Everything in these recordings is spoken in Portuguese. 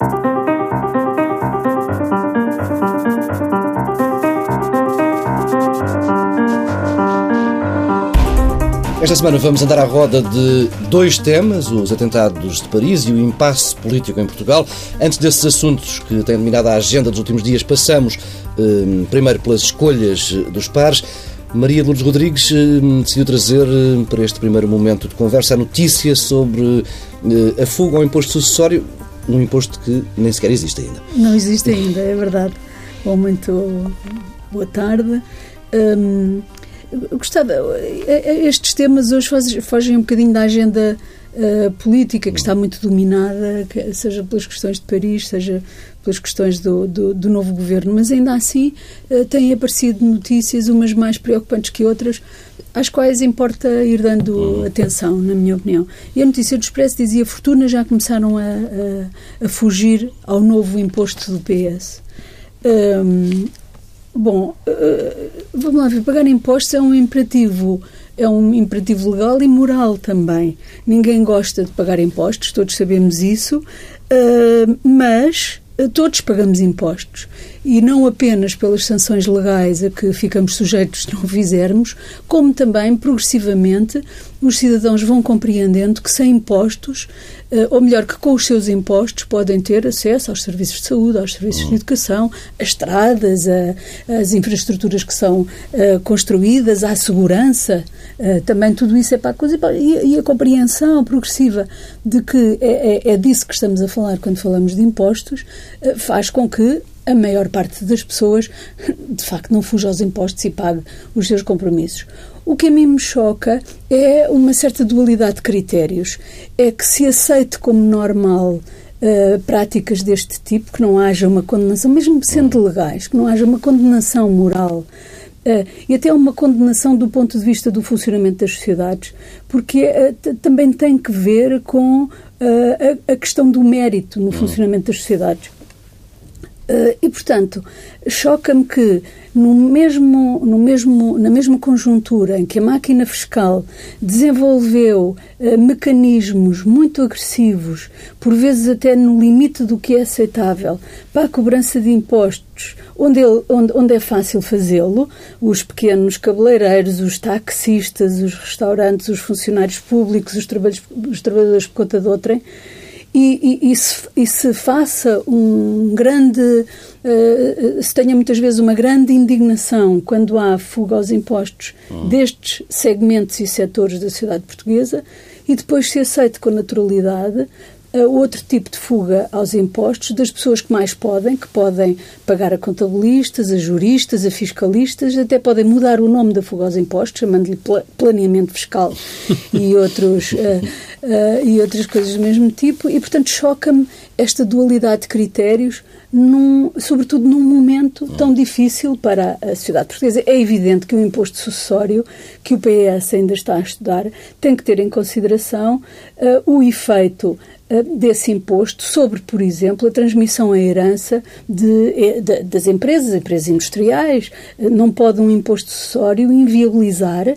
Esta semana vamos andar à roda de dois temas, os atentados de Paris e o impasse político em Portugal. Antes desses assuntos que têm dominado a agenda dos últimos dias, passamos eh, primeiro pelas escolhas dos pares. Maria Lourdes Rodrigues eh, decidiu trazer eh, para este primeiro momento de conversa a notícia sobre eh, a fuga ao imposto sucessório, um imposto que nem sequer existe ainda. Não existe ainda, é verdade. Bom, muito boa tarde. Hum, gostava, estes temas hoje fogem um bocadinho da agenda uh, política que está muito dominada, seja pelas questões de Paris, seja pelas questões do, do, do novo governo, mas ainda assim uh, têm aparecido notícias, umas mais preocupantes que outras, às quais importa ir dando uhum. atenção, na minha opinião. E a notícia do Expresso dizia fortunas já começaram a, a, a fugir ao novo imposto do PS. Um, Bom, uh, vamos lá ver, pagar impostos é um imperativo, é um imperativo legal e moral também. Ninguém gosta de pagar impostos, todos sabemos isso, uh, mas eh, todos pagamos impostos e não apenas pelas sanções legais a que ficamos sujeitos se não fizermos, como também progressivamente os cidadãos vão compreendendo que sem impostos, eh, ou melhor, que com os seus impostos podem ter acesso aos serviços de saúde, aos serviços de uhum. educação, às estradas, às infraestruturas que são eh, construídas, à segurança, também tudo isso é para a coisa. E a compreensão progressiva de que é, é, é disso que estamos a falar quando falamos de impostos, faz com que a maior parte das pessoas, de facto, não fuja aos impostos e pague os seus compromissos. O que a mim me choca é uma certa dualidade de critérios. É que se aceite como normal uh, práticas deste tipo, que não haja uma condenação, mesmo sendo legais, que não haja uma condenação moral. Uh, e até uma condenação do ponto de vista do funcionamento das sociedades, porque uh, também tem que ver com a, a, questão do mérito no hum. funcionamento das sociedades. Uh, e, portanto, choca-me que no mesmo, no mesmo, na mesma conjuntura em que a máquina fiscal desenvolveu uh, mecanismos muito agressivos, por vezes até no limite do que é aceitável, para a cobrança de impostos, onde, ele, onde, onde é fácil fazê-lo, os pequenos cabeleireiros, os taxistas, os restaurantes, os funcionários públicos, os, os trabalhadores por conta de outrem, e, e, e, se, e se faça um grande, uh, se tenha muitas vezes uma grande indignação quando há fuga aos impostos uhum. destes segmentos e setores da sociedade portuguesa e depois se aceite com naturalidade outro tipo de fuga aos impostos das pessoas que mais podem, que podem pagar a contabilistas, a juristas, a fiscalistas, até podem mudar o nome da fuga aos impostos, chamando-lhe planeamento fiscal e, outros, uh, uh, e outras coisas do mesmo tipo. E, portanto, choca-me esta dualidade de critérios, num, sobretudo num momento tão difícil para a sociedade portuguesa. É evidente que o imposto sucessório, que o PS ainda está a estudar, tem que ter em consideração uh, o efeito eh, desse imposto sobre, por exemplo, a transmissão à herança de, eh, de, das empresas, empresas industriais. Não pode um imposto sucessório inviabilizar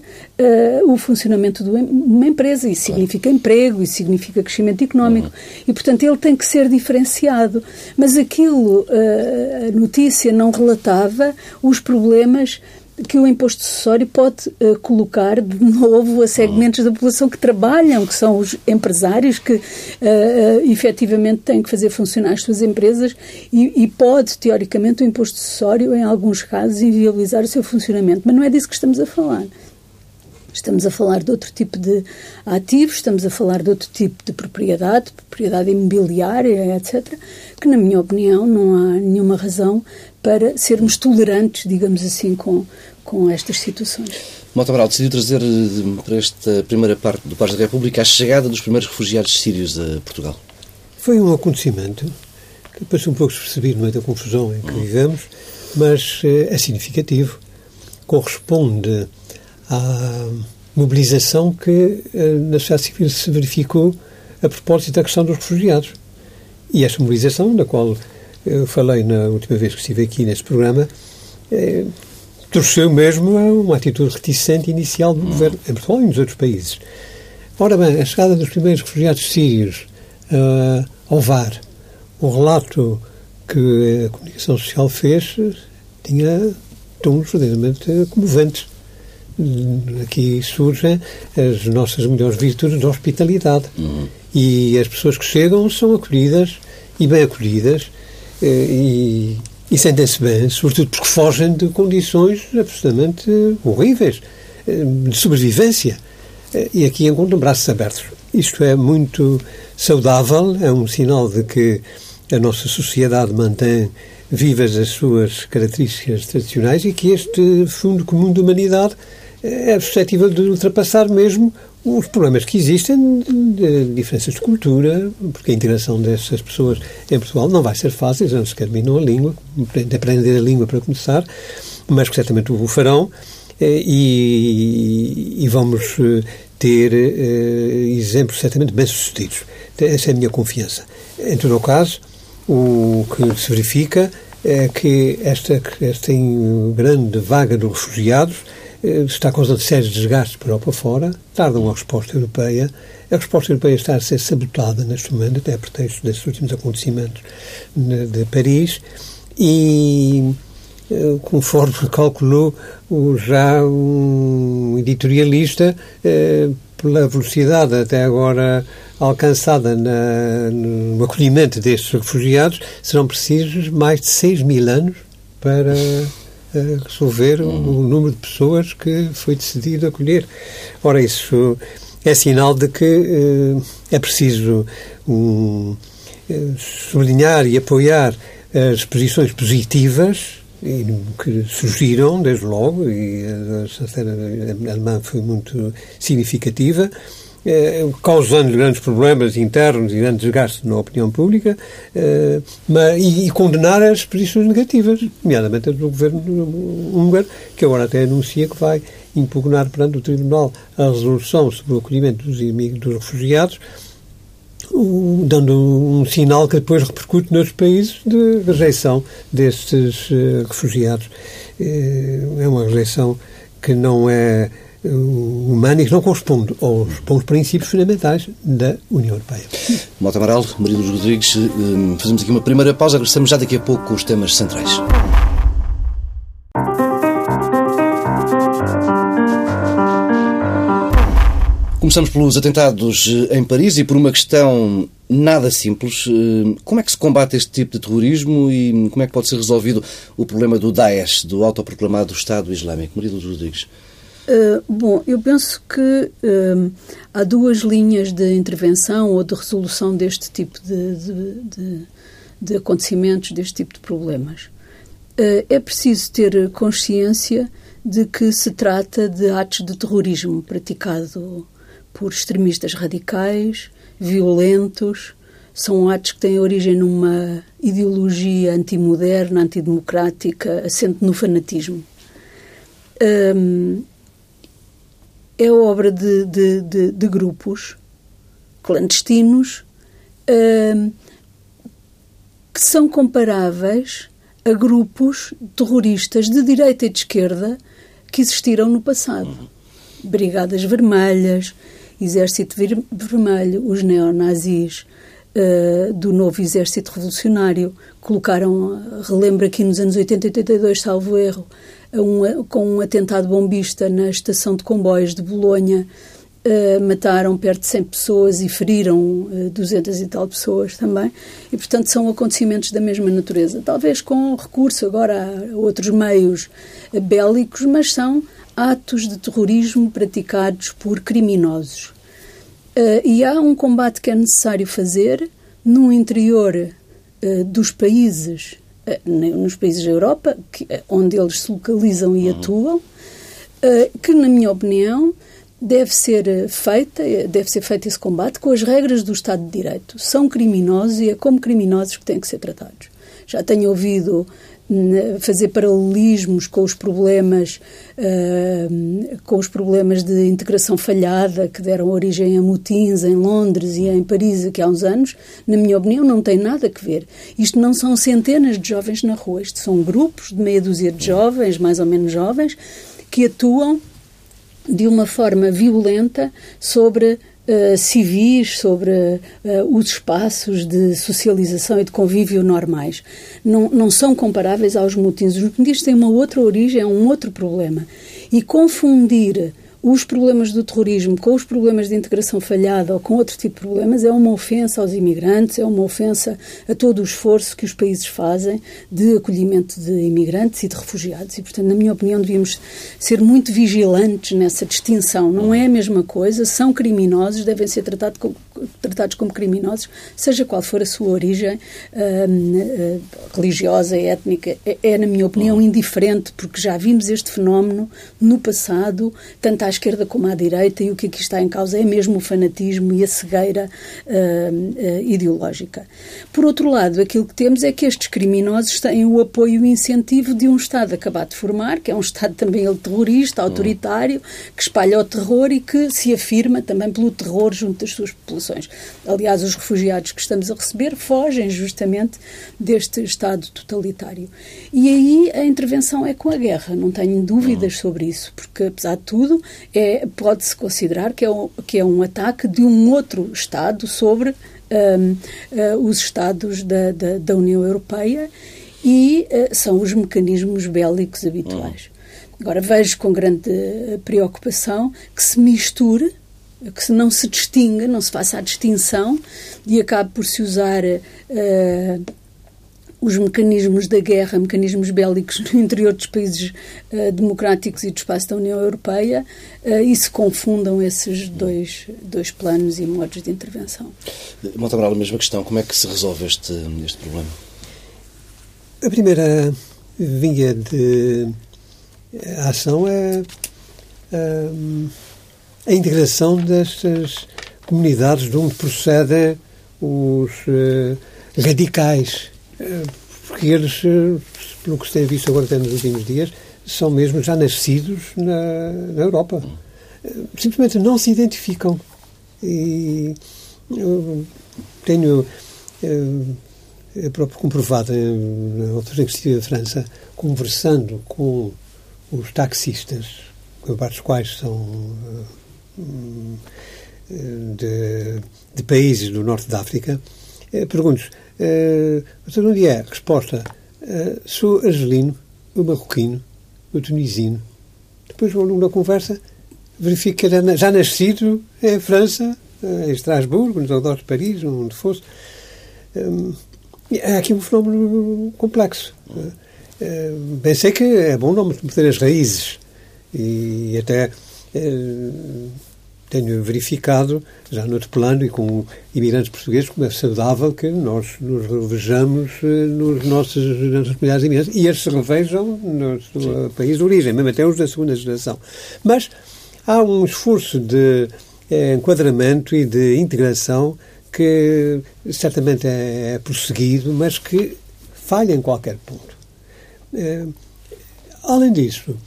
uh, o funcionamento de uma empresa. Isso significa emprego, isso significa crescimento económico. Uhum. E, portanto, ele tem que ser diferenciado. Mas aquilo, uh, a notícia não relatava os problemas que o imposto sucessório pode uh, colocar de novo a segmentos da população que trabalham, que são os empresários que uh, uh, efetivamente têm que fazer funcionar as suas empresas e, e, pode, teoricamente, o imposto sucessório, em alguns casos, inviabilizar o seu funcionamento. Mas não é disso que estamos a falar. Estamos a falar de outro tipo de ativos, estamos a falar de outro tipo de propriedade, propriedade imobiliária, etc., que, na minha opinião, não há nenhuma razão para sermos tolerantes, digamos assim, com, com estas situações. Mota Amaral decidiu trazer eh, para esta primeira parte do Paz da República a chegada dos primeiros refugiados sírios a Portugal. Foi um acontecimento que passou um pouco despercebido no meio da confusão em que hum. vivemos, mas é significativo. Corresponde à mobilização que eh, na sociedade civil se verificou a propósito da questão dos refugiados. E esta mobilização, da qual eu falei na última vez que estive aqui neste programa, é, torceu mesmo a uma atitude reticente inicial do governo em Portugal e nos outros países. Ora bem, a chegada dos primeiros refugiados sírios uh, ao VAR, o relato que a comunicação social fez tinha tons verdadeiramente comoventes. Aqui surgem as nossas melhores virtudes da hospitalidade. Uhum. E as pessoas que chegam são acolhidas e bem acolhidas eh, e, e sentem-se bem, sobretudo porque fogem de condições absolutamente horríveis eh, de sobrevivência. Eh, e aqui encontram braços abertos. Isto é muito saudável, é um sinal de que a nossa sociedade mantém vivas as suas características tradicionais e que este Fundo Comum de Humanidade é suscetível de ultrapassar mesmo os problemas que existem de, de diferenças de cultura, porque a integração dessas pessoas em Portugal não vai ser fácil, não se terminam a língua, aprender a língua para começar, mas que certamente o farão eh, e, e vamos eh, ter eh, exemplos certamente bem-sucedidos. Essa é a minha confiança. Em todo o caso, o que se verifica é que esta, esta grande vaga de refugiados está causando sérios desgastes para a Europa fora, tarda uma resposta europeia. A resposta europeia está a ser sabotada neste momento, até a pretexto desses últimos acontecimentos de Paris, e eh, conforme calculou já um editorialista, eh, pela velocidade até agora alcançada na, no acolhimento destes refugiados, serão precisos mais de 6 mil anos para resolver uhum. o número de pessoas que foi decidido acolher. Ora, isso é sinal de que uh, é preciso um, uh, sublinhar e apoiar as posições positivas que surgiram, desde logo, e a chanceler alemã foi muito significativa, eh, causando grandes problemas internos e grandes desgastes na opinião pública, eh, mas, e, condenar as posições negativas, nomeadamente do governo húngaro, que agora até anuncia que vai impugnar perante o Tribunal a resolução sobre o acolhimento dos, dos refugiados, dando um sinal que depois repercute nos países de rejeição destes uh, refugiados. É uma rejeição que não é humana que não corresponde aos bons princípios fundamentais da União Europeia. Mota Amaral, Maria Luz Rodrigues, fazemos aqui uma primeira pausa, regressamos já daqui a pouco com os temas centrais. Começamos pelos atentados eh, em Paris e por uma questão nada simples. Eh, como é que se combate este tipo de terrorismo e como é que pode ser resolvido o problema do Daesh, do autoproclamado Estado Islâmico? Maria dos Rodrigues. Uh, bom, eu penso que uh, há duas linhas de intervenção ou de resolução deste tipo de, de, de, de acontecimentos, deste tipo de problemas. Uh, é preciso ter consciência de que se trata de atos de terrorismo praticado por extremistas radicais, violentos, são atos que têm origem numa ideologia antimoderna, antidemocrática, assente no fanatismo. Um, é obra de, de, de, de grupos clandestinos um, que são comparáveis a grupos terroristas de direita e de esquerda que existiram no passado. Brigadas Vermelhas, Exército Vermelho, os neonazis uh, do novo Exército Revolucionário colocaram, relembro aqui nos anos 80 e 82, salvo erro, um, com um atentado bombista na estação de comboios de Bolonha, uh, mataram perto de 100 pessoas e feriram uh, eh, 200 e tal pessoas também. E, portanto, são acontecimentos da mesma natureza. Talvez com recurso agora a outros meios bélicos, mas são atos de terrorismo praticados por criminosos. E há um combate que é necessário fazer no interior dos países, nos países da Europa, que, onde eles se localizam e uhum. atuam, que, na minha opinião, deve ser feita, deve ser feito esse combate com as regras do Estado de Direito. São criminosos e é como criminosos que têm que ser tratados. Já tenho ouvido fazer paralelismos com os problemas uh, com os problemas de integração falhada que deram origem a motins em Londres e em Paris aqui há uns anos, na minha opinião, não tem nada a ver. Isto não são centenas de jovens na rua, isto são grupos de meia dúzia de jovens, mais ou menos jovens, que atuam de uma forma violenta sobre uh, civis, sobre uh, os espaços de socialização e de convívio normais. Não, não são comparáveis aos motins. Os motins têm uma outra origem, é um outro problema. E confundir os problemas do terrorismo com os problemas de integração falhada ou com outro tipo de problemas é uma ofensa aos imigrantes, é uma ofensa a todo o esforço que os países fazem de acolhimento de imigrantes e de refugiados. E, portanto, na minha opinião, devíamos ser muito vigilantes nessa distinção. Não é a mesma coisa, são criminosos, devem ser tratados como, tratados como criminosos, seja qual for a sua origem uh, religiosa, étnica. É, é, na minha opinião, indiferente, porque já vimos este fenómeno no passado, tanto à esquerda como à direita, e o que aqui está em causa é mesmo o fanatismo e a cegueira uh, uh, ideológica. Por outro lado, aquilo que temos é que estes criminosos têm o apoio e o incentivo de um Estado acabado de formar, que é um Estado também ele terrorista, autoritário, que espalha o terror e que se afirma também pelo terror junto das suas populações. Aliás, os refugiados que estamos a receber fogem justamente deste Estado totalitário. E aí a intervenção é com a guerra, não tenho dúvidas sobre isso, porque apesar de tudo, é, pode-se considerar que é, um, que é um ataque de um outro Estado sobre um, uh, eh, os Estados da, da, da, União Europeia e uh, são os mecanismos bélicos habituais. Agora, vejo com grande preocupação que se misture que não se distinga, não se faça a distinção e acabe por se usar uh, os mecanismos da guerra, mecanismos bélicos no interior dos países uh, democráticos e do espaço da União Europeia uh, e se confundam esses dois, dois planos e modos de intervenção. Montabral, a mesma questão, como é que se resolve este, este problema? A primeira vinha de ação é a integração destas comunidades de onde procedem os uh, radicais eh, porque eles, eh, pelo que se tem visto agora até nos últimos dias, são mesmo já nascidos na, na Europa. Eh, simplesmente não se identificam. E eu tenho eu próprio comprovado em outras em que estive em França, conversando com os taxistas, parte dos quais são de, de países do norte da África, pergunto Uh, onde é? Resposta. Uh, sou argelino, marroquino, o tunisino. Depois, ao longo da conversa, verifico que era já nascido em França, eh, em Estrasburgo, nos arredores de Paris, onde fosse. Um, é aqui um fenómeno complexo. Uh, pensei que é bom não meter as raízes e até uh, tenho verificado, já no outro plano e com imigrantes portugueses, como é saudável que nós nos revejamos eh, nos nossos, nas nossas comunidades imigrantes e eles se revejam no seu país de origem, mesmo até os da segunda geração. Mas há um esforço de é, enquadramento e de integração que certamente é, é prosseguido, mas que falha em qualquer ponto. É, além disso,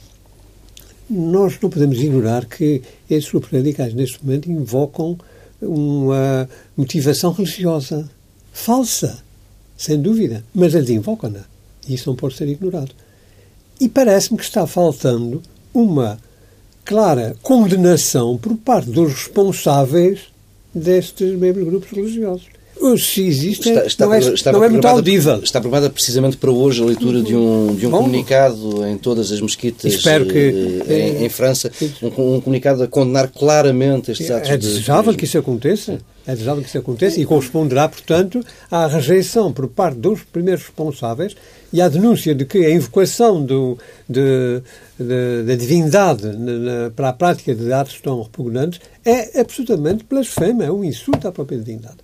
nós não podemos ignorar que esses grupos radicais, neste momento, invocam uma motivação religiosa falsa, sem dúvida, mas eles invocam-na. E isso não pode ser ignorado. E parece-me que está faltando uma clara condenação por parte dos responsáveis destes mesmos grupos religiosos se existe, está, está, não é, está, não é muito audível. Está programada precisamente para hoje a leitura de um, de um Bom, comunicado em todas as mesquitas espero que, eh, em, em França, um, um, comunicado a condenar claramente estes atos. É desejável de... que isso aconteça. É desejável que isso aconteça e corresponderá, portanto, à rejeição por parte dos primeiros responsáveis e à denúncia de que a invocação do, de, de, da divindade na, para a prática de atos tão repugnantes é absolutamente blasfema, é um insulto à própria divindade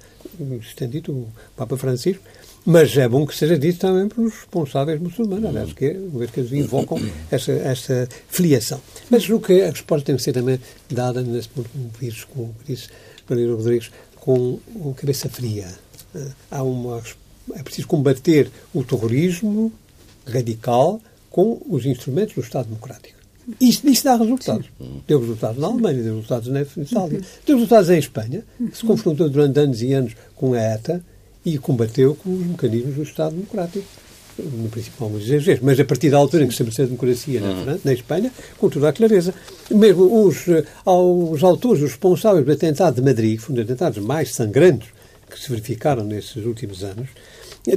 dito o Papa Francisco, mas é bom que seja dito também pelos responsáveis muçulmanos, aliás, que, uma vez que eles invocam essa, essa filiação. Mas o que a resposta tem que ser também dada nesse ponto, como vírus, como disse Maria Rodrigues, com cabeça fria. Eh, há uma, é preciso combater o terrorismo radical com os instrumentos do Estado Democrático. Isto, isto dá resultados. Sim. Deu resultados na Alemanha, deu resultados na Itália, uhum. deu resultados em Espanha, que se confrontou durante anos e anos com a ETA e combateu com os mecanismos do Estado Democrático. no principal exageros, mas a partir da altura em que se estabeleceu a democracia na, França, na Espanha, com toda a clareza. Mesmo os, os autores, os responsáveis do atentado de Madrid, foram os atentados mais sangrantos que se verificaram nesses últimos anos,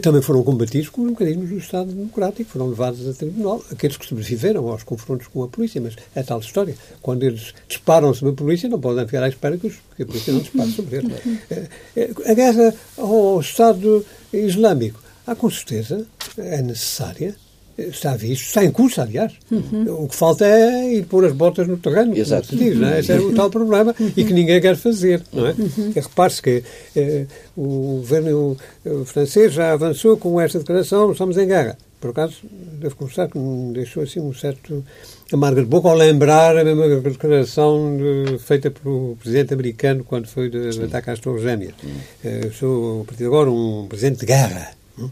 também foram combatidos com os mecanismos do Estado Democrático, foram levados a tribunal, aqueles que sobreviveram aos confrontos com a polícia, mas é tal história. Quando eles disparam sobre a polícia, não podem ficar à espera que, os, que a polícia não dispare sobre eles. É, é, a guerra ao Estado Islâmico, há com certeza, é necessária, está visto, está em curso, aliás. Uhum. O que falta é ir pôr as botas no terreno, Exato. como se diz, não é? Esse é o tal problema uhum. e que ninguém quer fazer, não é? Uhum. Repare-se que eh, o governo francês já avançou com esta declaração, estamos em guerra. Por acaso, devo confessar que me deixou assim um certo amargo de boca ao lembrar a mesma declaração de, feita pelo presidente americano quando foi de, de ataque às Torres Gêmeas. Eh, sou, a partir de agora, um presidente de guerra. Não?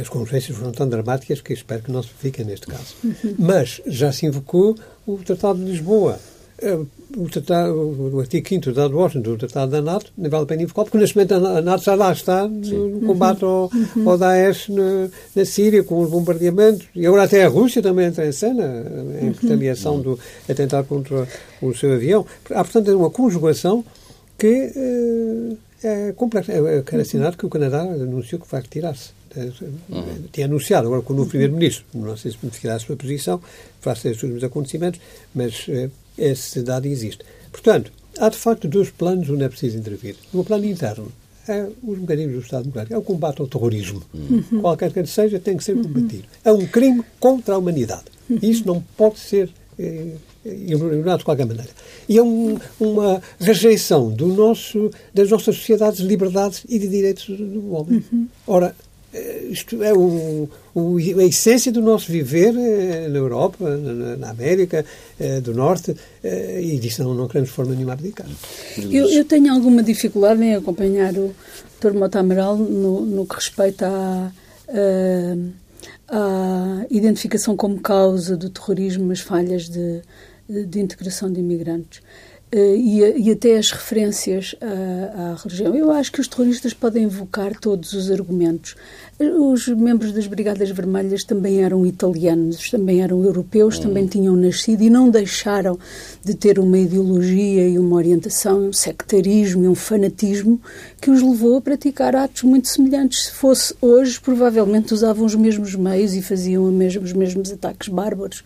As consequências foram tão dramáticas que espero que não se fiquem neste caso. Mas já se invocou o Tratado de Lisboa. Eh, o, tratado, o artigo 5 do Tratado de Washington, o Tratado da NATO, não vale a pena invocar, porque neste momento a NATO já lá está no, combate ao, ao Daesh na, na, Síria, com os bombardeamentos, e agora até a Rússia também entra em cena, em uhum. retaliação do atentado contra o seu avião. Há, portanto, uma conjugação que uh, é. Eu quero assinar que o Canadá anunciou que vai retirar-se uhum. tinha anunciado, agora com o novo Primeiro-Ministro, não sei se modificará a sua posição, face a últimos acontecimentos, mas uh, esse dado existe. Portanto, há de facto dois planos onde é preciso intervir. No plano interno, é os mecanismos do Estado Democrático, é o combate ao terrorismo. Uhum. Qualquer que seja, tem que ser combatido. É um crime contra a humanidade. E isso não pode ser eh, ignorado de qualquer maneira. E é um, uma rejeição do nosso, das nossas sociedades de liberdades e de direitos do homem. Uhum. Ora, eh, isto é o, o, a essência do nosso viver eh, na Europa, na, na América eh, do Norte, e disso não, não queremos de forma nenhuma abdicar. Eu, eu tenho alguma dificuldade em acompanhar o Dr. Mota Amaral no, no que respeita à, à identificação como causa do terrorismo as falhas de, de integração de imigrantes. Uh, e, e, até as referências à, à, religião. Eu acho que os terroristas podem invocar todos os argumentos. Os membros das Brigadas Vermelhas também eram italianos, também eram europeus, hum. também tinham nascido e não deixaram de ter uma ideologia e uma orientação, um sectarismo e um fanatismo que os levou a praticar atos muito semelhantes. Se fosse hoje, provavelmente usavam os mesmos meios e faziam os mesmos ataques bárbaros.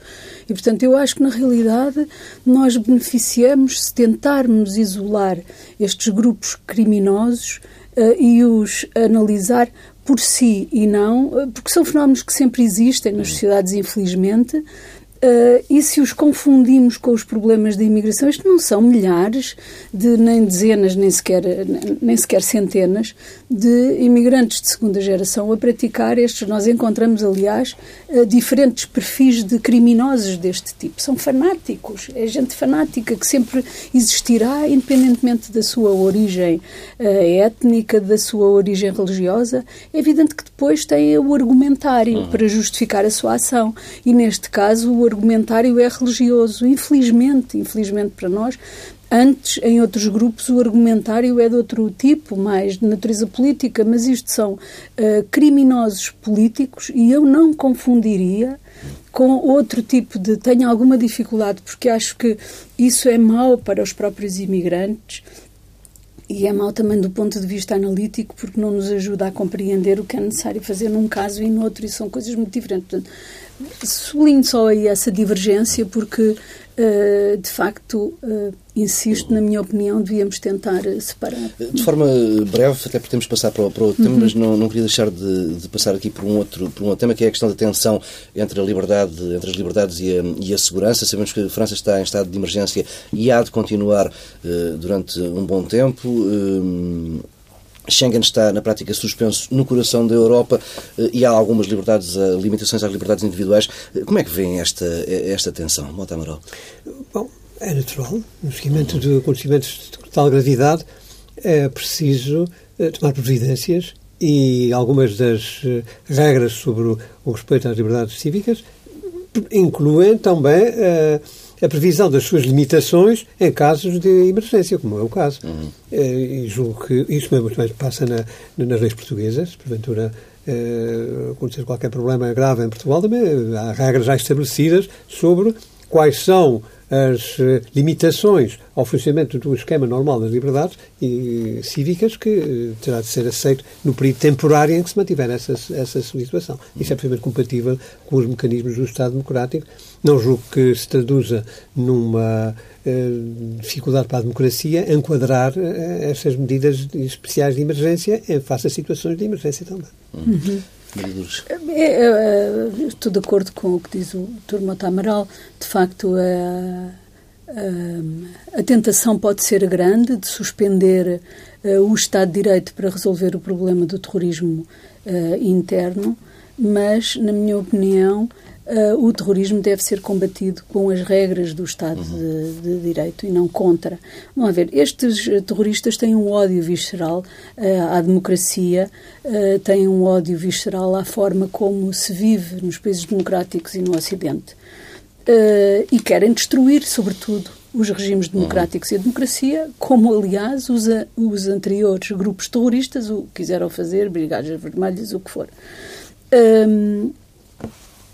E, portanto, eu acho que na realidade nós beneficiamos se tentarmos isolar estes grupos criminosos uh, e os analisar por si e não, eh, porque são fenómenos que sempre existem nas sociedades, infelizmente, Uh, e se os confundimos com os problemas da imigração, isto não são milhares, de nem dezenas, nem sequer, nem sequer centenas de imigrantes de segunda geração a praticar estes. Nós encontramos, aliás, uh, diferentes perfis de criminosos deste tipo. São fanáticos, é gente fanática que sempre existirá, independentemente da sua origem uh, étnica, da sua origem religiosa. É evidente que depois tem o argumentário uhum. para justificar a sua ação. E neste caso, o argumentário é religioso. Infelizmente, infelizmente para nós, Antes, em outros grupos, o argumentário é de outro tipo, mais de natureza política, mas isto são uh, criminosos políticos e eu não confundiria com outro tipo de. Tenho alguma dificuldade, porque acho que isso é mau para os próprios imigrantes e é mau também do ponto de vista analítico, porque não nos ajuda a compreender o que é necessário fazer num caso e no outro, e são coisas muito diferentes. Portanto, sublinho só aí essa divergência, porque Uh, de facto, uh, insisto, na minha opinião, devíamos tentar separar. De forma breve, até podemos passar para, para outro tema, uhum. mas não, não queria deixar de, de, passar aqui por um, outro, por um outro tema, que é a questão da tensão entre a liberdade, entre as liberdades e a, e a segurança. Sabemos que a França está em estado de emergência e há de continuar uh, durante um bom tempo. Schengen está, na prática, suspenso no coração da Europa eh, e há algumas liberdades, eh, limitações às liberdades individuais. Eh, como é que vem esta, esta tensão, Mota Amaral? Bom, é natural. No seguimento de acontecimentos de tal gravidade, é preciso tomar providências e algumas das regras sobre o respeito às liberdades cívicas incluem também a previsão das suas limitações em casos de emergência, como é o caso. Uhum. E julgo que isso mesmo também passa na, nas leis portuguesas, porventura acontecer qualquer problema grave em Portugal, também há regras já estabelecidas sobre quais são as uh, limitações ao funcionamento do esquema normal das liberdades e, cívicas que uh, terá de ser aceito no período temporário em que se mantiver essa, essa situação. Isso é perfeitamente compatível com os mecanismos do Estado Democrático. Não julgo que se traduza numa uh, dificuldade para a democracia enquadrar essas medidas especiais de emergência em face a situações de emergência também. Uhum. É, é, estou de acordo com o que diz o Dr. Mota Amaral. De facto, a, a, a, tentação pode ser grande de suspender uh, o Estado de Direito para resolver o problema do terrorismo uh, interno, mas, na minha opinião, uh, o terrorismo deve ser combatido com as regras do Estado uhum. de, de, Direito e não contra. Vamos ver, estes terroristas têm um ódio visceral uh, à democracia, uh, têm um ódio visceral à forma como se vive nos países democráticos e no Ocidente. e querem destruir, sobretudo, os regimes democráticos uhum. e a democracia, como aliás os, os anteriores grupos terroristas o quiseram fazer, Brigadas Vermelhas, o que for. Um,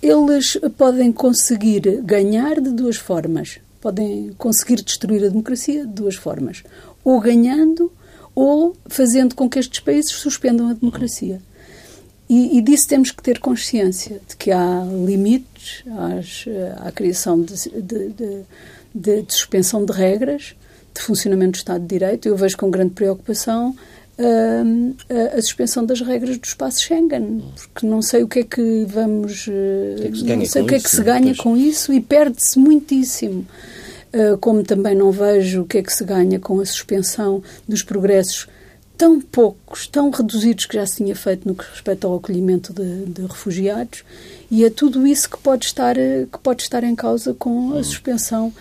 eles podem conseguir ganhar de duas formas. Podem conseguir destruir a democracia de duas formas. Ou ganhando, ou fazendo com que estes países suspendam a democracia. E, e disso temos que ter consciência, de que há limites às, à criação de, de, de, de suspensão de regras, de funcionamento do Estado de Direito. Eu vejo com grande preocupação a, a, suspensão das regras do espaço Schengen, porque não sei o que é que vamos. Que é que não sei o que é que isso, se ganha com isso e perde-se muitíssimo. Uh, como também não vejo o que é que se ganha com a suspensão dos progressos tão poucos, tão reduzidos que já se tinha feito no que respeita ao acolhimento de, de refugiados, e é tudo isso que pode estar, que pode estar em causa com a suspensão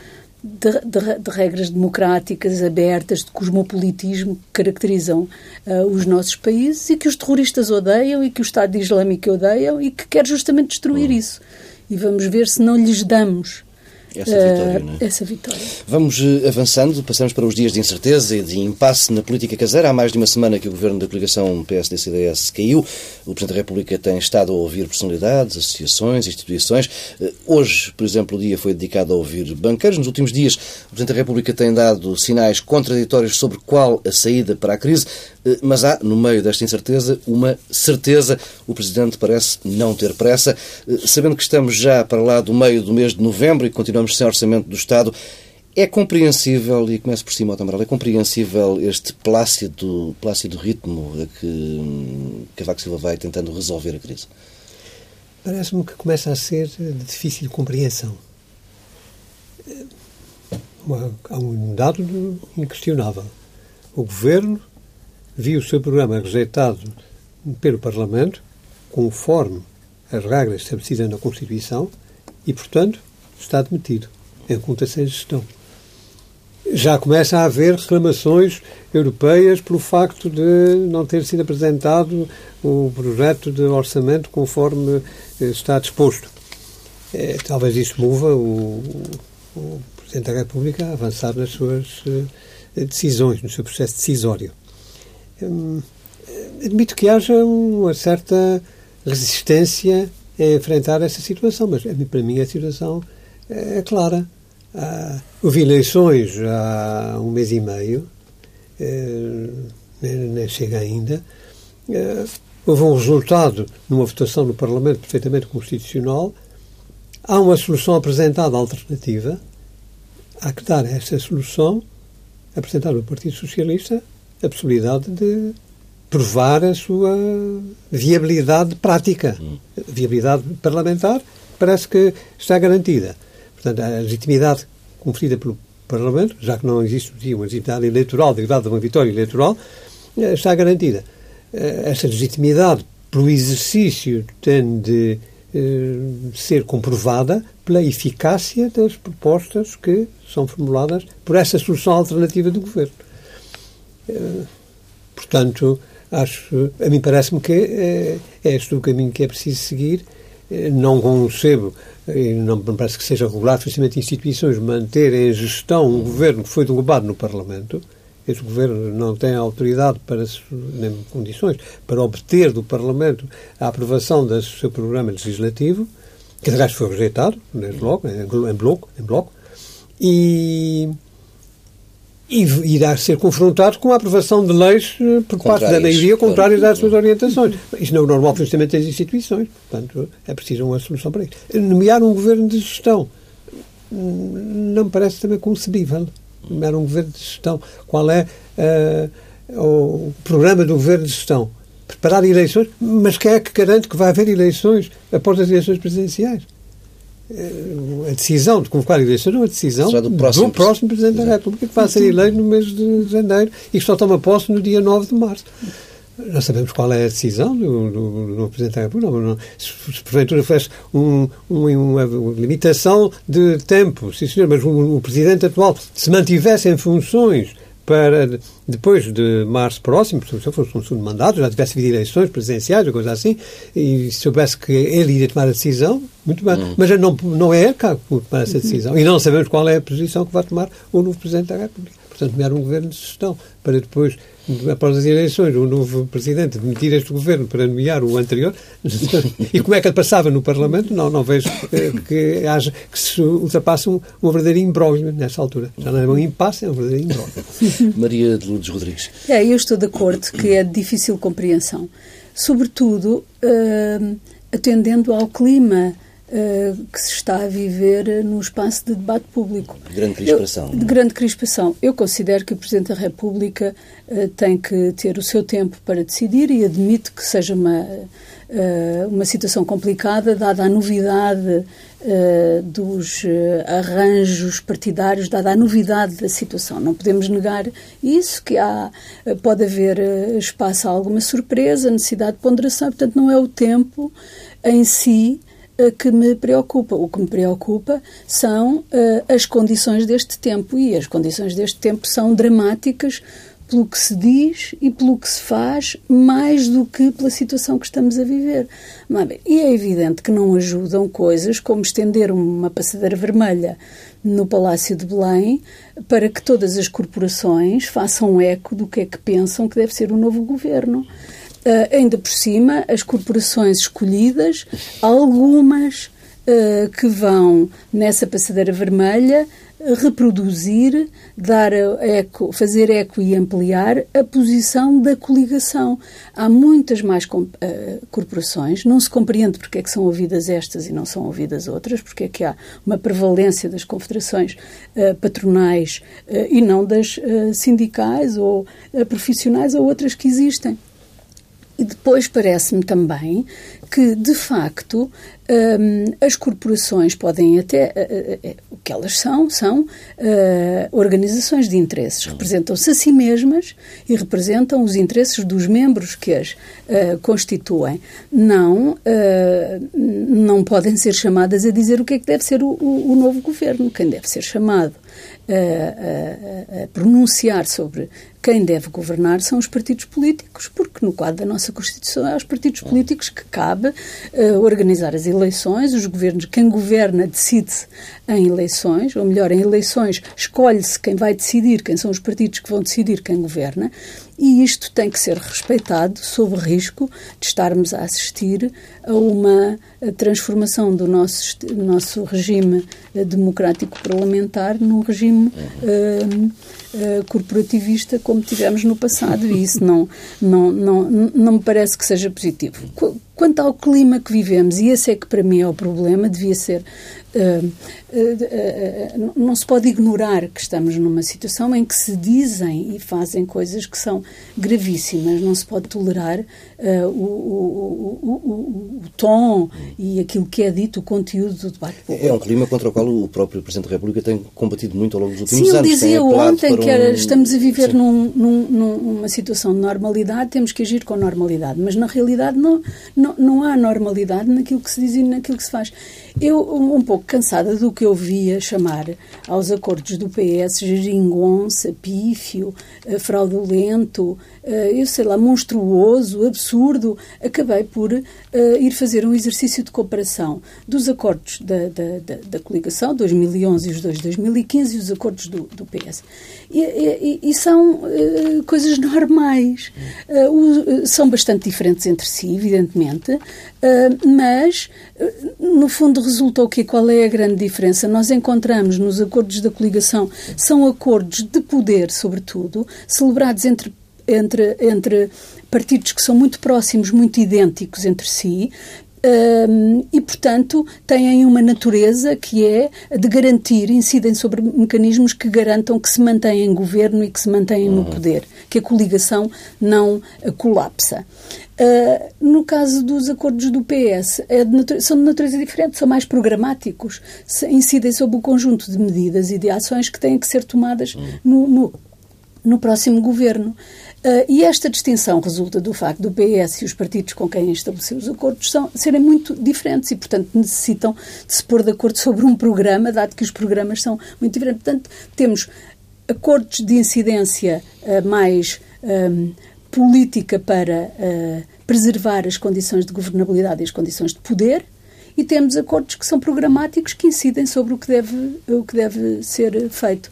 de, de, de, regras democráticas, abertas, de cosmopolitismo que caracterizam uh, os nossos países e que os terroristas odeiam e que o Estado Islâmico odeiam e que quer justamente destruir hum. isso. E vamos ver se não lhes damos essa vitória, não é? Essa vitória. Vamos eh, avançando, passamos para os dias de incerteza e de impasse na política caseira. Há mais de uma semana que o governo da coligação PSD-CDS caiu. O Presidente da República tem estado a ouvir personalidades, associações, instituições. Eh, hoje, por exemplo, o dia foi dedicado a ouvir banqueiros. Nos últimos dias, o Presidente da República tem dado sinais contraditórios sobre qual a saída para a crise, eh, mas há, no meio desta incerteza, uma certeza. O Presidente parece não ter pressa. Sabendo que estamos já para lá do meio do mês de novembro e continuamos continuamos sem orçamento do Estado. É compreensível, e começo por cima, Amaral, é compreensível este plácido, plácido ritmo a que Cavaco Silva vai tentando resolver a crise? Parece-me que começa a ser de difícil compreensão. Há um dado inquestionável. O Governo viu o seu programa rejeitado pelo Parlamento, conforme as regras estabelecidas na Constituição, e, portanto, está demitido em conta sem gestão. Já começa a haver reclamações europeias pelo facto de não ter sido apresentado o projeto de orçamento conforme eh, está disposto. É, talvez isso mova o, o, Presidente da República a avançar nas suas eh, decisões, no seu processo decisório. Hum, admito que haja uma certa resistência em enfrentar essa situação, mas para mim a situação é clara. Ah, houve eleições há um mês e meio, eh, nem chega ainda. Eh, houve um resultado numa votação no Parlamento perfeitamente constitucional. Há uma solução apresentada alternativa. Há que dar a essa solução, apresentar no Partido Socialista, a possibilidade de provar a sua viabilidade prática. Hum. Viabilidade parlamentar parece que está garantida. Portanto, a legitimidade conferida pelo Parlamento, já que não existe uma legitimidade eleitoral derivada de uma vitória eleitoral, eh, está garantida. Eh, essa legitimidade, pelo exercício, tem de eh, ser comprovada pela eficácia das propostas que são formuladas por essa solução alternativa do governo. Portanto, acho, a mim parece-me que é, é este o caminho que é preciso seguir. Não concebo e não parece que seja regular, precisamente instituições manterem em gestão um governo que foi derrubado no Parlamento, este governo não tem autoridade para, nem condições para obter do Parlamento a aprovação do seu programa legislativo, que aliás foi rejeitado, desde logo, em bloco, em bloco. E, e irá ser confrontado com a aprovação de leis eh, por parte da maioria contrárias às suas orientações. Isto não é o normal funcionamento das instituições. Portanto, é preciso uma solução para isso. Nomear um governo de gestão hum, não me parece também concebível. Nomear um governo de gestão. Qual é uh, o programa do governo de gestão? Preparar eleições, mas quem é que garante que vai haver eleições após as eleições presidenciais? A decisão de convocar eleições é uma decisão do próximo, do próximo Presidente da República, que vai ser eleito no mês de janeiro e que só toma posse no dia 9 de março. Nós sabemos qual é a decisão do, do, do Presidente da República. Não, não, se, se porventura fez um, um, uma limitação de tempo, sim senhor, mas o, o Presidente atual se mantivesse em funções para depois de março próximo, se fosse um segundo mandato, já tivesse havido eleições presidenciais ou coisa assim, e soubesse que ele iria tomar a decisão, muito bem. Hum. Mas não, não é cá que tomar essa decisão. E não sabemos qual é a posição que vai tomar o novo Presidente da República. Portanto, nomear um governo de gestão para depois após as eleições, o novo presidente demitir este governo para nomear o anterior, e como é que ele passava no Parlamento, não, não vejo eh, que, haja, que se ultrapasse um, um verdadeiro imbróglio nessa altura. Já não é um impasse, é um verdadeiro imbróglio. Maria de Lourdes Rodrigues. É, eu estou de acordo que é de difícil compreensão. Sobretudo, uh, atendendo ao clima que se está a viver no espaço de debate público. De grande crispação. Eu, de grande crispação. Eu considero que o Presidente da República uh, tem que ter o seu tempo para decidir e admito que seja uma, uh, uma situação complicada, dada a novidade dos arranjos partidários, dada a novidade da situação. Não podemos negar isso, que há, pode haver espaço a alguma surpresa, necessidade de ponderação, portanto, não é o tempo em si que me preocupa. O que me preocupa são uh, as condições deste tempo e as condições deste tempo são dramáticas pelo que se diz e pelo que se faz, mais do que pela situação que estamos a viver. E é evidente que não ajudam coisas como estender uma passadeira vermelha no Palácio de Belém para que todas as corporações façam eco do que é que pensam que deve ser o novo governo. Uh, ainda por cima, as corporações escolhidas, algumas uh, que vão nessa passadeira vermelha reproduzir, dar eco, fazer eco e ampliar a posição da coligação. Há muitas mais uh, corporações, não se compreende porque é que são ouvidas estas e não são ouvidas outras, porque é que há uma prevalência das confederações uh, patronais uh, e não das sindicais ou profissionais ou outras que existem. E depois parece-me também que, de facto, um, as corporações podem até. Uh, uh, o que elas são, são organizações de interesses. Representam-se a si mesmas e representam os interesses dos membros que as constituem. Não, não podem ser chamadas a dizer o que é que deve ser o, o, o novo governo. Quem deve ser chamado a, a, a, pronunciar sobre quem deve governar são os partidos políticos, porque no quadro da nossa Constituição é aos partidos políticos que cabe uh, organizar as eleições, os governos, quem governa decide em eleições, ou melhor, em eleições escolhe-se quem vai decidir, quem são os partidos que vão decidir quem governa, e isto tem que ser respeitado sob risco de estarmos a assistir a uma transformação do nosso, nosso regime eh, democrático parlamentar num regime uh, uh, corporativista como tivemos no passado e isso não, não, não, não me parece que seja positivo. Quanto ao clima que vivemos, e esse é que para mim é o problema, devia ser não se pode ignorar que estamos numa situação em que se dizem e fazem coisas que são gravíssimas. Não se pode tolerar o, o, o, tom e aquilo que é dito, o conteúdo do debate. É um clima contra o qual o próprio Presidente da República tem combatido muito ao longo dos últimos Sim, anos. Sim, dizia ontem que estamos a viver num, num, numa situação de normalidade, temos que agir com normalidade. Mas na realidade não, não, não há normalidade naquilo que se diz e naquilo que se faz. Eu, um pouco cansada do que eu via chamar aos acordos do PS geringonça, pífio, eh, fraudulento, eu sei lá, monstruoso, absurdo, acabei por uh, ir fazer um exercício de comparação dos acordos da, da, da, da coligação, 2011 e os dois de 2015, e os acordos do, do PS. E, e, e são uh, coisas normais. Uh, são bastante diferentes entre si, evidentemente, mas, no fundo, resulta o quê? Qual é a grande diferença? Nós encontramos nos acordos da coligação, são acordos de poder, sobretudo, celebrados entre entre, entre partidos que são muito próximos, muito idênticos entre si, um, e, portanto, têm uma natureza que é de garantir, incidem sobre mecanismos que garantam que se mantêm em governo e que se mantêm no uhum. poder, que a coligação não colapsa. Uh, no caso dos acordos do PS, é de são de natureza diferente, são mais programáticos, incidem sobre o conjunto de medidas e de ações que têm que ser tomadas uhum. no, no, no próximo governo. Uh, e esta distinção resulta do facto do PS e os partidos com quem estabeleceu os acordos são, serem muito diferentes e, portanto, necessitam de se pôr de acordo sobre um programa, dado que os programas são muito diferentes. Portanto, temos acordos de incidência uh, mais um, política para uh, preservar as condições de governabilidade e as condições de poder, e temos acordos que são programáticos que incidem sobre o que deve, o que deve ser feito.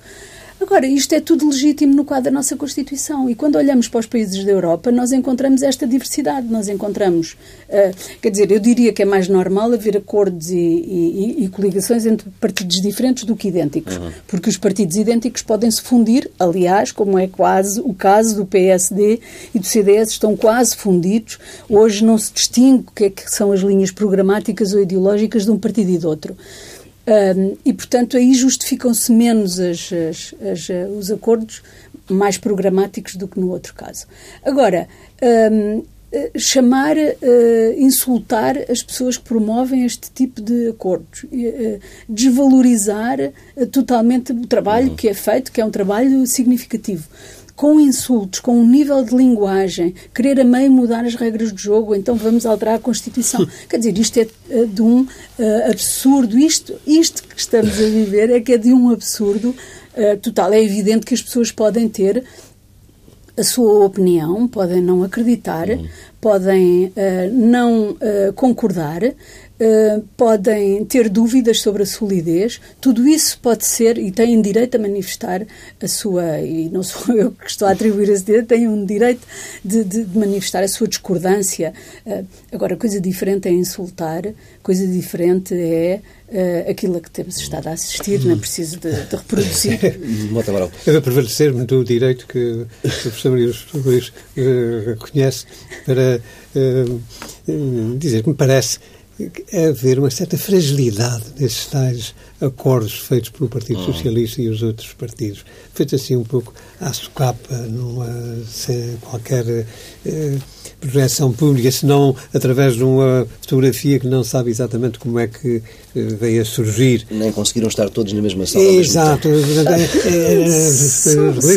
Agora, isto é tudo legítimo no quadro da nossa Constituição e quando olhamos para os países da Europa, nós encontramos esta diversidade. Nós encontramos, uh, quer dizer, eu diria que é mais normal haver acordos e, e, e coligações entre partidos diferentes do que idênticos, uhum. porque os partidos idênticos podem se fundir, aliás, como é quase o caso do PSD e do CDS, estão quase fundidos. Hoje não se distingue o que, é que são as linhas programáticas ou ideológicas de um partido e de outro. Um, e, portanto, aí justificam-se menos as, as, as, eh, os acordos mais programáticos do que no outro caso. Agora, um, eh, chamar, uh, insultar as pessoas que promovem este tipo de acordos, uh, desvalorizar uh, totalmente o trabalho uhum. que é feito, que é um trabalho significativo com insultos, com um nível de linguagem, querer a meio mudar as regras do jogo, então vamos alterar a Constituição. Quer dizer, isto é eh, de um uh, absurdo. Isto, isto que estamos a viver é que é de um absurdo uh, total. É evidente que as pessoas podem ter a sua opinião, podem não acreditar, uhum. podem uh, não uh, concordar, uh, podem ter dúvidas sobre a solidez. Tudo isso pode ser e têm direito a manifestar a sua, e não sou eu que estou a atribuir esse direito, têm um direito de, de, de manifestar a sua discordância. agora, coisa diferente é insultar, coisa diferente é uh, aquilo a que temos estado a assistir, não é preciso de, de reproduzir. Eu vou prevalecer-me do direito que o professor Maria Luís uh, conhece para uh, dizer que me parece haver uma certa fragilidade nesses tais acordos feitos pelo Partido hum. Socialista e os outros partidos, feitos assim um pouco à socapa, numa, sem qualquer eh, projeção pública, senão através de uma fotografia que não sabe exatamente como é que eh, veio a surgir. Nem conseguiram estar todos na mesma sala. Exato. Os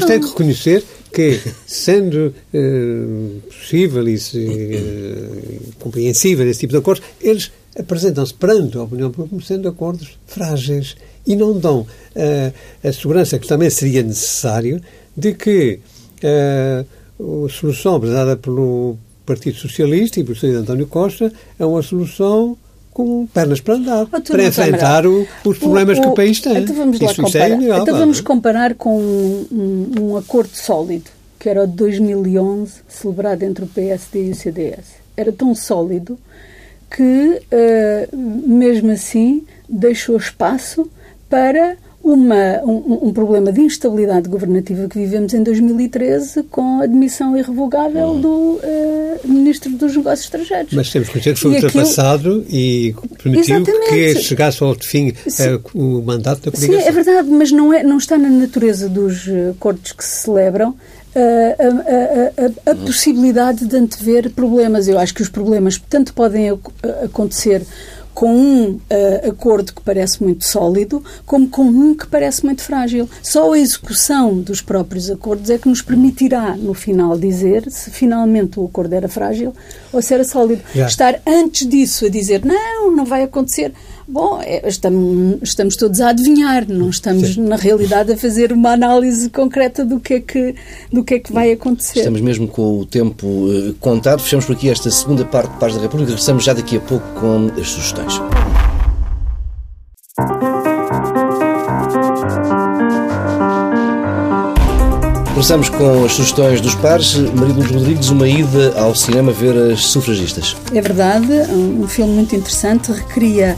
têm que reconhecer que, sendo uh, possível e uh, compreensível esse tipo de acordos, eles apresentam-se perante a opinião pública como sendo acordos frágeis e não dão uh, a segurança que também seria necessário de que a solução apresentada pelo Partido Socialista e pelo Sr. António Costa é uma solução com pernas para andar, oh, para enfrentar o, os problemas o, o, que o país tem. Então vamos, lá comparar. É então vamos comparar com um, um, um, acordo sólido, que era o de 2011, celebrado entre o PSD e o CDS. Era tão sólido que, uh, mesmo assim, deixou espaço para uma, um, um, problema de instabilidade governativa que vivemos em 2013 com a admissão irrevogável hum. do uh, Ministro dos Negócios Estrangeiros. Mas temos que dizer que foi e ultrapassado aquilo... e permitiu Exatamente. que chegasse ao fim uh, o mandato da coligação. Sim, é verdade, mas não, é, não está na natureza dos acordos que se celebram eh, a, a, a, a, possibilidade de antever problemas. Eu acho que os problemas tanto podem acontecer com um uh, acordo que parece muito sólido, como com um que parece muito frágil. Só a execução dos próprios acordos é que nos permitirá, no final, dizer se finalmente o acordo era frágil ou se era sólido. Estar antes disso a dizer não, não vai acontecer. Bom, é, estamos, estamos todos a adivinhar, não estamos, Sim. na realidade, a fazer uma análise concreta do que, é que, do que é que vai acontecer. Estamos mesmo com o tempo uh, contado. Fechamos por aqui esta segunda parte de Paz da República. Regressamos já daqui a pouco com as sugestões. Começamos com as sugestões dos pares. Maria Luz Rodrigues, uma ida ao cinema ver as sufragistas. É verdade, um filme muito interessante, recria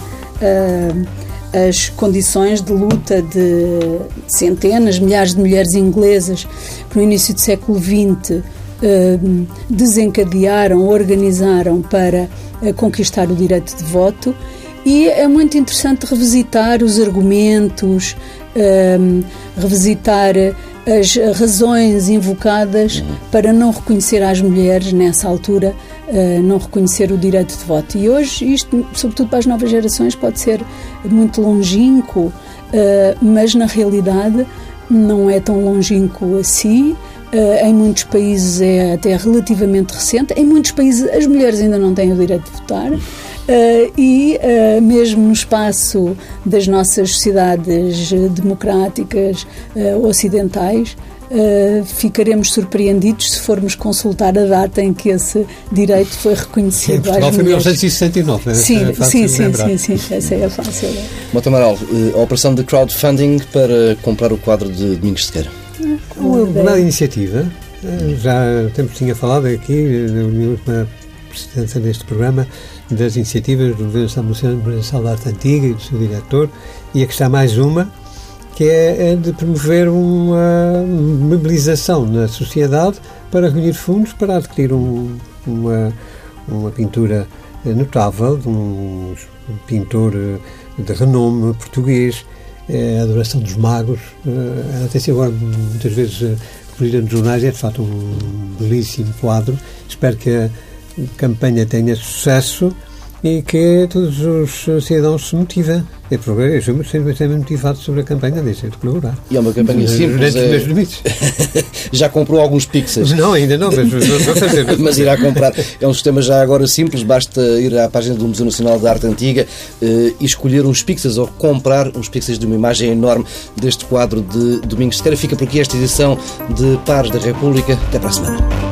as condições de luta de centenas, milhares de mulheres inglesas que no início do século XX uh, desencadearam, organizaram para uh, conquistar o direito de voto. E é muito interessante revisitar os argumentos, revisitar as razões invocadas uhum. para não reconhecer às mulheres, nessa altura, uh, não reconhecer o direito de voto. E hoje, isto, sobretudo para as novas gerações, pode ser muito longínquo, uh, mas na realidade não é tão longínquo assim. Uh, em muitos países é até relativamente recente. Em muitos países as mulheres ainda não têm o direito de votar. Uh, e uh, mesmo no espaço das nossas sociedades democráticas uh, ocidentais, ficaremos surpreendidos se formos consultar a data em que esse direito foi reconhecido. Sim, Portugal foi 1969. É sim, é sim, sim, sim, sim, essa é fácil. Mota Amaral, a operação de crowdfunding para comprar o quadro de Domingos Sequeira. Uma bela iniciativa. Já temos tinha falado aqui na última presidência deste programa das iniciativas do Governo da Arte Antiga e do seu diretor, e aqui está mais uma, que é de promover uma mobilização na sociedade para reunir fundos para adquirir um, uma, uma pintura notável de um pintor de renome português, é a Adoração dos Magos. Eh, ela tem sido agora muitas vezes eh, referida nos jornais, é de facto um belíssimo quadro. Espero que a campanha tenha sucesso e que todos os cidadãos se motivem. É porque eu sou sempre motivado sobre a campanha, deixei de colaborar. E é uma campanha simples. É... Limites. já comprou alguns pixels? Não, ainda não, mas vou fazer. mas irá comprar. É um sistema já agora simples, basta ir à página do Museu Nacional de Arte Antiga uh, e escolher uns pixels ou comprar uns pixels de uma imagem enorme deste quadro de Domingos Sequeira. Fica por aqui esta edição de Pares da República. Até para a semana.